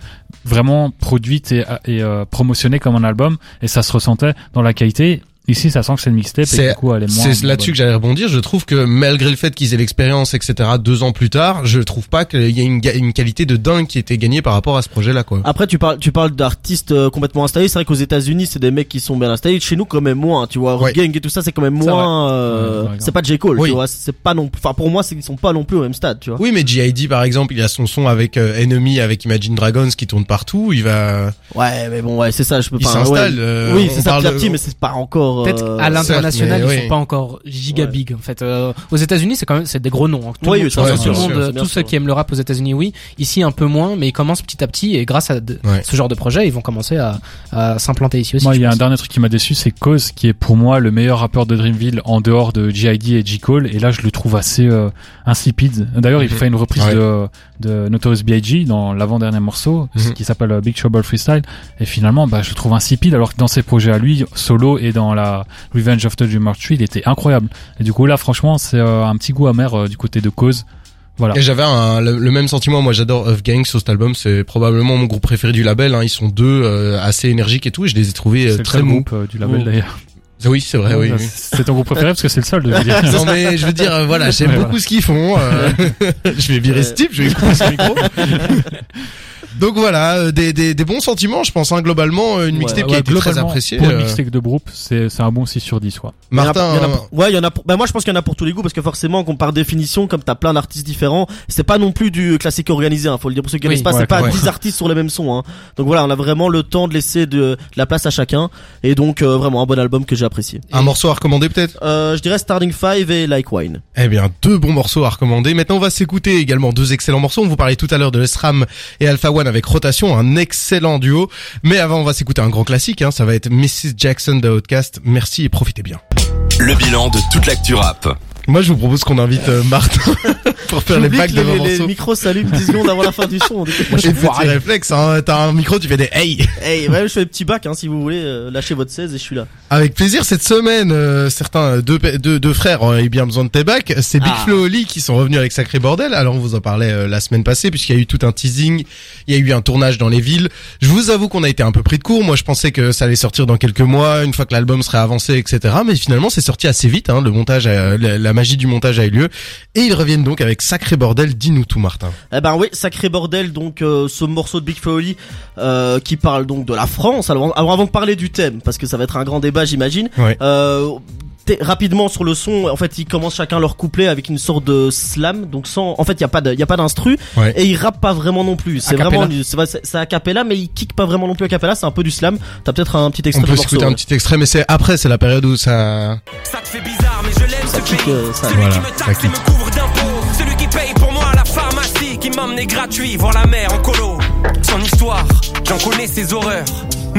vraiment produite et, et euh, promotionnée comme un album, et ça se ressentait dans la qualité. Ici, ça sent que c'est une mixtape et C'est du coup, elle est moins. c'est là-dessus bonne. que j'allais rebondir. Je trouve que malgré le fait qu'ils aient l'expérience, etc., deux ans plus tard, je trouve pas qu'il y ait une, qualité de dingue qui était gagnée par rapport à ce projet-là, quoi. Après, tu parles, tu parles d'artistes euh, complètement installés. C'est vrai qu'aux États-Unis, c'est des mecs qui sont bien installés. Chez nous, quand même moins. Tu vois, Ouais. Gang et tout ça, c'est quand même moins. Euh, c'est pas J Cole. Oui. Tu vois, c'est pas non. Enfin, pour moi, c'est qu'ils sont pas non plus au même stade. Tu vois. Oui, mais GID, par exemple, il a son son avec euh, Enemy, avec Imagine Dragons qui tourne partout. Il va, Ouais, mais bon, ouais, c'est ça. Je peux il pas. s'installe. ouais. euh, oui, c'est ça parle petit à de- petit, mais c'est pas encore. Peut-être euh, à l'international, ils oui. sont pas encore giga big. En fait, Euh, aux États-Unis, c'est quand même c'est des gros noms. hein. Tout le monde, oui, ça, c'est tout sûr, le monde, sûr, euh, tous ceux qui aiment le rap aux États-Unis, oui. Ici, un peu moins, mais ils commencent petit à petit et grâce à de- Ouais. ce genre de projet, ils vont commencer à, à s'implanter ici aussi. Moi, il y a un dernier truc qui m'a déçu, c'est Cause, qui est pour moi le meilleur rappeur de Dreamville en dehors de G.I.D. et J. Cole. Et là, je le trouve assez euh, insipide. D'ailleurs, il Mhm. fait une reprise Ouais. de, de Notorious B.I.G. dans l'avant-dernier morceau, Mhm. qui s'appelle Big Trouble Freestyle. Et finalement, bah, je le trouve insipide, alors que dans ses projets à lui, solo et dans la Revenge of the Dreamer 3, il était incroyable. Et du coup, là, franchement, c'est euh, un petit goût amer euh, du côté de Cause. Voilà. Et j'avais le, le même sentiment. Moi, j'adore Earth Gang sur cet album. C'est probablement mon groupe préféré du label. Hein. Ils sont deux euh, assez énergiques et tout. Et je les ai trouvés euh, C'est le très mous. groupe euh, du label Mhm. d'ailleurs. Oui, c'est vrai. oui, oui. C'est ton groupe préféré parce que c'est le seul de dire. non mais je veux dire, voilà, j'aime Ouais, beaucoup ce qu'ils font. euh, je vais virer ce type, je vais couper ce micro. Donc voilà, euh, des, des, des bons sentiments, je pense. Hein, globalement, euh, une Ouais, mixtape qui Ouais, a été très appréciée. Pour une euh, mixtape de groupe, c'est c'est un bon 6 sur 10 quoi. Martin, Il y en a- il y en a pour- ouais, il y en a. Pour, bah moi, je pense qu'il y en a pour tous les goûts parce que forcément, qu'on par définition, comme t'as plein d'artistes différents, c'est pas non plus du classique organisé. Hein, faut le dire pour ceux qui Oui, connaissent pas. ouais, c'est pas ouais. 10 artistes sur les mêmes sons. Hein. Donc voilà, on a vraiment le temps de laisser de, de la place à chacun. Et donc euh, vraiment un bon album que j'ai apprécié. un morceau à recommander peut-être? Euh, je dirais Starting Five et Like Wine. Eh bien, deux bons morceaux à recommander. Maintenant, on va s'écouter également deux excellents morceaux. On vous parlait tout à l'heure de SRAM et Alpha One avec Rotation, un excellent duo. Mais avant, on va s'écouter un grand classique. Hein. Ça va être Mrs. Jackson de Outcast. Merci et profitez bien. Le bilan de toute l'actu rap. Moi, je vous propose qu'on invite euh, Martin pour faire les packs de les, les morceaux. micros s'allument 10 secondes avant la fin du son. Moi, suis petit réflexe, hein. T'as un micro, tu fais des hey. Hey, ouais, je fais un petit bac hein, si vous voulez. euh, lâchez votre 16 et je suis là. Avec plaisir cette semaine, euh, certains euh, deux, deux, deux frères ont eu bien besoin de tes bacs. C'est Big Ah. Flo et Oli qui sont revenus avec Sacré Bordel. Alors on vous en parlait euh, la semaine passée puisqu'il y a eu tout un teasing, il y a eu un tournage dans les villes. Je vous avoue qu'on a été un peu pris de court. Moi je pensais que ça allait sortir dans quelques mois, une fois que l'album serait avancé, etc. Mais finalement c'est sorti assez vite. Hein. Le montage, la magie du montage a eu lieu et ils reviennent donc avec Sacré Bordel. Dis-nous tout, Martin. Eh ben oui, sacré bordel. Donc euh, ce morceau de Big Foley euh, qui parle donc de la France. Alors, avant de parler du thème, parce que ça va être un grand débat, j'imagine. Ouais. Euh, rapidement sur le son, en fait, ils commencent chacun leur couplet avec une sorte de slam. Donc sans, en fait, il y a pas de, il y a pas d'instru Ouais. et ils rappent pas vraiment non plus. C'est vraiment, du- c'est a cappella, mais ils kick pas vraiment non plus a cappella. C'est un peu du slam. T'as peut-être un petit On extrait peut morceau. s'écouter un petit extrait, mais c'est après, c'est la période où ça. Ça te fait bizarre, mais je l'aime ce kick, pays. euh, ça. Celui Voilà, qui me taxe et me couvre d'impôts. Celui qui paye pour moi à la pharmacie. Qui m'emmenait gratuit voir la mer en colo. Son histoire, j'en connais ses horreurs.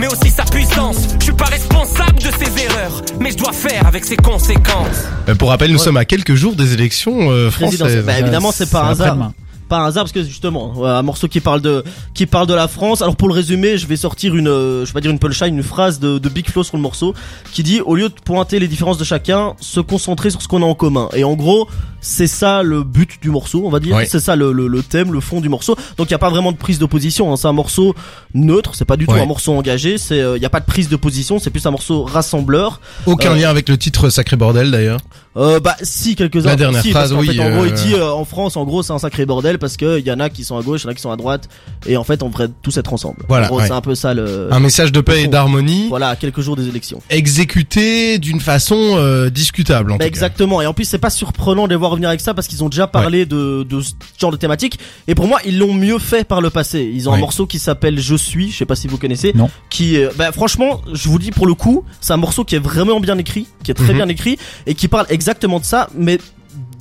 Mais aussi sa puissance. Je suis pas responsable de ses erreurs. Mais je dois faire avec ses conséquences. Euh, Pour rappel, nous Ouais. sommes à quelques jours des élections euh, Présidentielle. françaises. Bah, évidemment, c'est pas un hasard. après-demain. pas un hasard parce que justement ouais, un morceau qui parle de qui parle de la France alors pour le résumer je vais sortir une euh, je vais pas dire une punchline une phrase de, de Big Flo sur le morceau qui dit au lieu de pointer les différences de chacun se concentrer sur ce qu'on a en commun et en gros c'est ça le but du morceau on va dire c'est ça le, le, le thème le fond du morceau donc il y a pas vraiment de prise de position hein. c'est un morceau neutre c'est pas du tout un morceau engagé c'est il y a pas de prise de position c'est plus un morceau rassembleur Aucun Euh, lien avec le titre Sacré Bordel d'ailleurs. euh, bah si quelques-uns. La dernière si, phrase, parce oui, fait, en gros, il euh, dit euh, en France, en gros, c'est un sacré bordel parce que il y en a qui sont à gauche, il y en a qui sont à droite, et en fait, on devrait tous être ensemble. Voilà, En gros, ouais. c'est un peu ça le. Un message de paix et d'harmonie Voilà, à quelques jours des élections. exécuté d'une façon euh, discutable en Bah, tout cas. exactement. Et en plus, c'est pas surprenant de les voir revenir avec ça parce qu'ils ont déjà parlé de, de ce genre de thématique. Et pour moi, ils l'ont mieux fait par le passé. Ils ont un morceau qui s'appelle Je suis, je sais pas si vous connaissez. Non. Qui, est- bah, franchement, je vous dis pour le coup, c'est un morceau qui est vraiment bien écrit, qui est très Mhm. bien écrit et qui parle exactement de ça, mais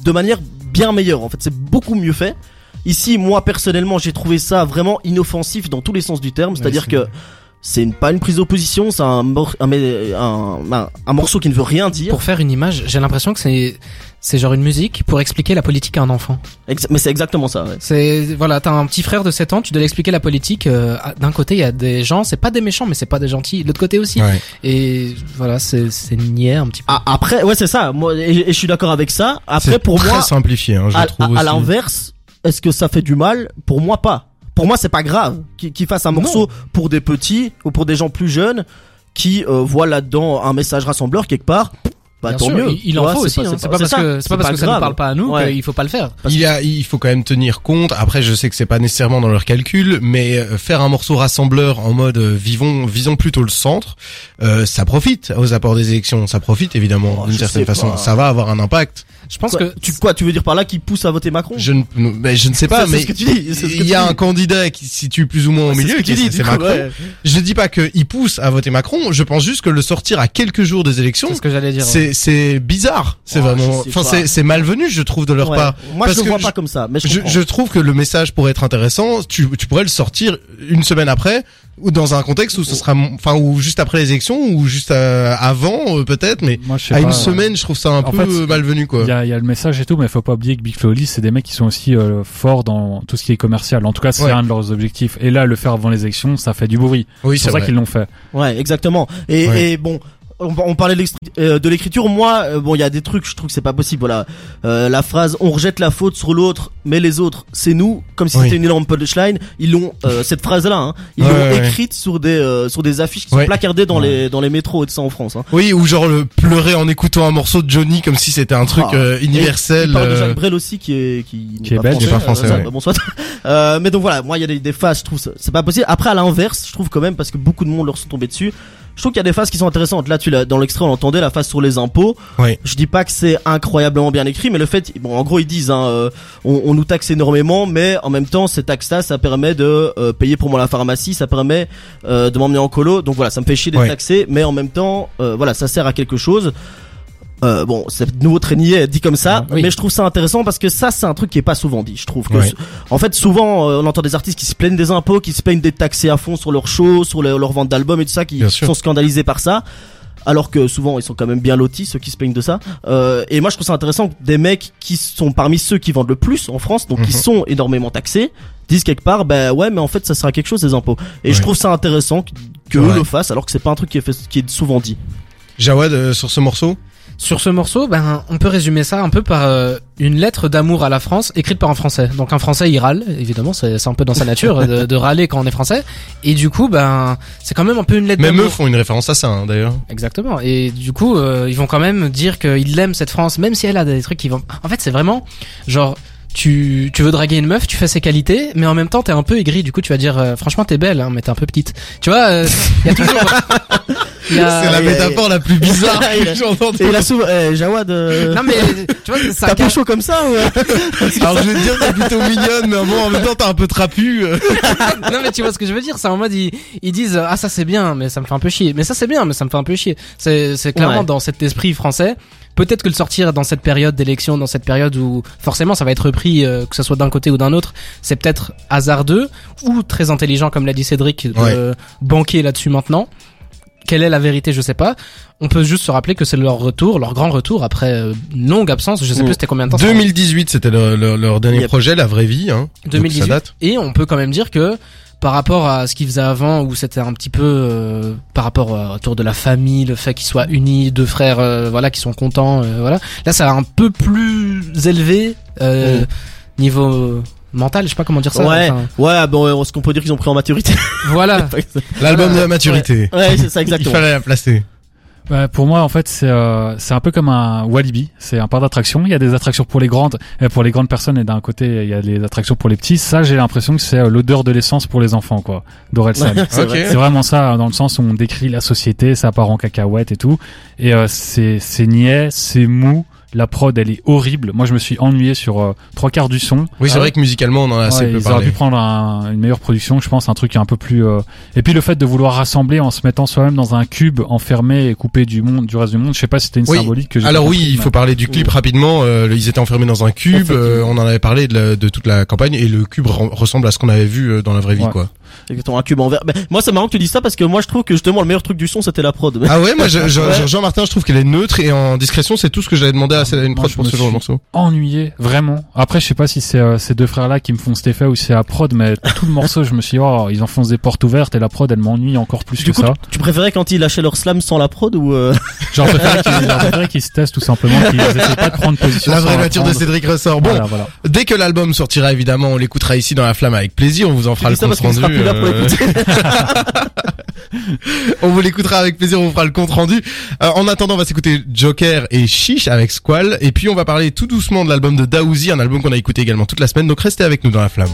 de manière bien meilleure. En fait, c'est beaucoup mieux fait. Ici, moi personnellement, j'ai trouvé ça vraiment inoffensif dans tous les sens du terme. C'est-à-dire c'est- que c'est une, pas une prise d'opposition, c'est un, mor- un, un, un, un morceau qui ne veut rien dire. Pour faire une image, j'ai l'impression que c'est c'est genre une musique pour expliquer la politique à un enfant. Ex- mais c'est exactement ça. Ouais. C'est voilà, t'as un petit frère de 7 ans, tu dois lui expliquer la politique. euh, D'un côté, il y a des gens, c'est pas des méchants, mais c'est pas des gentils. De l'autre côté aussi. Ouais. Et voilà, c'est c'est niais un petit peu. Ah, après, ouais, c'est ça. Moi, et, et je suis d'accord avec ça. Après, C'est pour très moi, simplifié, hein, je à, trouve à- à l'inverse, est-ce que ça fait du mal? Pour moi, pas. Pour moi, c'est pas grave qu'il fasse un morceau pour des petits ou pour des gens plus jeunes qui euh, voient là-dedans un message rassembleur quelque part. Bah, Bien tant sûr, mieux. il, il en faut c'est aussi. hein. C'est pas, c'est parce que c'est pas parce que ça ne parle pas à nous Ouais. qu'il faut pas le faire. Il, y a, il faut quand même tenir compte. Après, je sais que c'est pas nécessairement dans leur calcul, mais euh, faire un morceau rassembleur en mode euh, vivons, visons plutôt le centre, euh, ça profite aux apports des élections. Ça profite évidemment Oh, d'une certaine façon. pas. Ça va avoir un impact. Je pense Quoi, que tu quoi Tu veux dire par là qu'il pousse à voter Macron? Je ne, mais je ne sais pas, C'est- c'est mais ce que tu dis, c'est ce que il y a un candidat qui se situe plus ou moins au C'est milieu, ce que qui c'est Macron. ouais. Je ne dis pas qu'il pousse à voter Macron. Je pense juste que le sortir à quelques jours des élections, c'est ce que j'allais dire. ouais. C'est c'est bizarre. C'est Oh, vraiment, enfin c'est c'est malvenu, je trouve de leur Ouais. part. Moi, Parce je le que vois je- pas comme ça. Mais je, Je, trouve que le message pourrait être intéressant. Tu, tu pourrais le sortir une semaine après ou dans un contexte où ce sera, enfin ou juste après les élections ou juste euh, avant euh, peut-être, mais Moi, je sais à pas. une semaine, je trouve ça un En peu fait, euh, malvenu quoi. Il y a, il y a le message et tout, mais faut pas oublier que Big Flo c'est des mecs qui sont aussi euh, forts dans tout ce qui est commercial. En tout cas, c'est Ouais. un de leurs objectifs. Et là, le faire avant les élections, ça fait du bruit. Oui, C'est c'est pour ça vrai. qu'ils l'ont fait. Ouais, exactement. Et, Ouais. et bon, on, on parlait de euh, de l'écriture. Moi, euh, bon, il y a des trucs, je trouve que c'est pas possible. Voilà, Euh, la phrase "on rejette la faute sur l'autre, mais les autres, c'est nous", comme si Oui. c'était une énorme punchline. Ils l'ont euh, cette phrase-là, hein, ils Ouais, l'ont ouais, ouais. écrite sur des euh, sur des affiches qui Ouais. sont placardées dans Ouais. les dans les métros et tout ça en France. Hein. Oui, ou genre le pleurer en écoutant un morceau de Johnny comme si c'était un truc Ah. euh, universel. Il parle de Jacques Brel aussi qui est qui, n'est Qui est pas belge, qui est pas français, ça, bah, bon, soit. Euh, mais donc voilà, moi il y a des, des phases, je trouve ça- c'est pas possible. Après à l'inverse, je trouve quand même parce que beaucoup de monde leur sont tombés dessus. Je trouve qu'il y a des phases qui sont intéressantes. Là, tu l'as dans l'extrait, on entendait la phase sur les impôts. Ouais. Je dis pas que c'est incroyablement bien écrit, mais le fait, bon, en gros, ils disent, hein, euh, on, on nous taxe énormément, mais en même temps, ces taxes-là, ça permet de euh, payer pour moi la pharmacie, ça permet euh, de m'emmener en colo. Donc voilà, ça me fait chier d'être Ouais. taxé, mais en même temps, euh, voilà, ça sert à quelque chose. Euh, bon, c'est de nouveau très niais dit comme ça, Oui. mais je trouve ça intéressant parce que ça, c'est un truc qui est pas souvent dit. Je trouve que, en fait, souvent, euh, on entend des artistes qui se plaignent des impôts, qui se plaignent d'être taxés à fond sur leurs shows, sur le- leur vente d'albums et tout ça, qui Bien sûr. sont scandalisés par ça. Alors que souvent ils sont quand même bien lotis ceux qui se plaignent de ça. Euh, et moi je trouve ça intéressant que des mecs qui sont parmi ceux qui vendent le plus en France, donc qui Mhm. sont énormément taxés, disent quelque part, ben ouais, mais en fait ça sera quelque chose des impôts. Et je trouve ça intéressant que, que Ouais. eux le fassent, alors que c'est pas un truc qui est, fait, qui est souvent dit. Jawad euh, sur ce morceau? Sur ce morceau, ben, on peut résumer ça un peu par euh, une lettre d'amour à la France écrite par un Français. Donc un Français, il râle, évidemment, c'est un peu dans sa nature de, de râler quand on est Français. Et du coup, ben, c'est quand même un peu une lettre Même eux font une référence à ça hein, d'ailleurs. Exactement. Et du coup, euh, ils vont quand même dire qu'ils l'aiment cette France, même si elle a des trucs qui vont. En fait, c'est vraiment genre. Tu, tu veux draguer une meuf, tu fais ses qualités, mais en même temps t'es un peu aigri. Du coup, tu vas dire, euh, franchement, t'es belle, hein, mais t'es un peu petite. Tu vois, euh, y a toujours. a- C'est la métaphore la plus bizarre que j'ai entendue. Et il a souvent, eh, Jawad, euh, Non mais tu vois, ça t'as pas chaud comme ça ou Alors je vais te dire t'es plutôt mignonne, mais bon, en même temps t'es un peu trapu. euh. non mais tu vois ce que je veux dire, c'est en mode ils, ils disent ah ça c'est bien mais ça me fait un peu chier. Mais ça c'est bien mais ça me fait un peu chier. C'est c'est clairement Ouais. dans cet esprit français. Peut-être que le sortir dans cette période d'élection, dans cette période où forcément ça va être repris euh, que ce soit d'un côté ou d'un autre, c'est peut-être hasardeux ou très intelligent comme l'a dit Cédric de Ouais. banquer là-dessus maintenant. Quelle est la vérité, je sais pas. On peut juste se rappeler que c'est leur retour, leur grand retour après euh, longue absence. Je sais Mm. plus c'était combien de temps. ça 2018 c'était leur, leur, leur dernier Yep. projet, la vraie vie. Hein. Donc, 2018. ça date. Et on peut quand même dire que par rapport à ce qu'ils faisaient avant, où c'était un petit peu euh, par rapport euh, autour de la famille, le fait qu'ils soient unis, deux frères, euh, voilà, qui sont contents, euh, voilà. Là, ça a un peu plus élevé euh, niveau mental. Je sais pas comment dire ça. Ouais, enfin, ouais, bon, ce qu'on peut dire qu'ils ont pris en maturité? voilà. L'album Voilà. de la maturité. ouais, c'est ça Il exactement. fallait la placer. Bah, pour moi, en fait, c'est euh, c'est un peu comme un Walibi. C'est un parc d'attractions. Il y a des attractions pour les grandes, euh, pour les grandes personnes, et d'un côté, il y a les attractions pour les petits. Ça, j'ai l'impression que c'est euh, l'odeur de l'essence pour les enfants, quoi. D'Orelsan. C'est vraiment ça, dans le sens où on décrit la société, ça part en cacahuète et tout. Et euh, c'est c'est niais, c'est mou, La prod, elle est horrible. Moi, je me suis ennuyé sur euh, trois quarts du son. Oui, c'est Ah vrai que musicalement, on en a assez Ouais, peu ils auraient pu prendre un- une meilleure production, je pense, un truc un peu plus. euh, Et puis le fait de vouloir rassembler en se mettant soi-même dans un cube enfermé et coupé du monde, du reste du monde. Je sais pas si c'était une Oui. symbolique que j'ai Alors pas oui, compris, il mais- faut parler du clip rapidement. Euh, ils étaient enfermés dans un cube. Effectivement. euh, on en avait parlé de, la- de toute la campagne et le cube re- ressemble à ce qu'on avait vu euh, dans la vraie vie, Ouais. quoi. Exactement, un cube en verre. Mais moi, c'est marrant que tu dis ça parce que moi, je trouve que justement, le meilleur truc du son, c'était la prod. Ah ouais, moi, je, je, Ouais. je rejoins Martin. Je trouve qu'elle est neutre et en discrétion, c'est tout ce que j'avais demandé à une prod pour ce genre de suis morceau. ennuyé vraiment. Après, je sais pas si c'est euh, ces deux frères-là qui me font cet effet ou si c'est la prod, mais tout le morceau, je me suis dit, oh, ils enfoncent des portes ouvertes et la prod, elle m'ennuie encore plus Du que coup, ça. tu préférais quand ils lâchaient leur slam sans la prod ou euh... Genre, préféré qu'ils se testent tout simplement, qu'ils essaient pas de prendre position. La vraie nature de. Cédric ressort. Bon, Voilà, voilà. dès que l'album sortira, évidemment, on l'écoutera ici dans la flamme avec plaisir. On vous en fera le compte rendu. Pour l'écouter. on vous l'écoutera avec plaisir. On vous fera le compte rendu. Euh, en attendant, on va s'écouter Joker et Chiche avec Squall. Et puis, on va parler tout doucement de l'album de Daouzi, un album qu'on a écouté également toute la semaine. Donc, restez avec nous dans la flamme.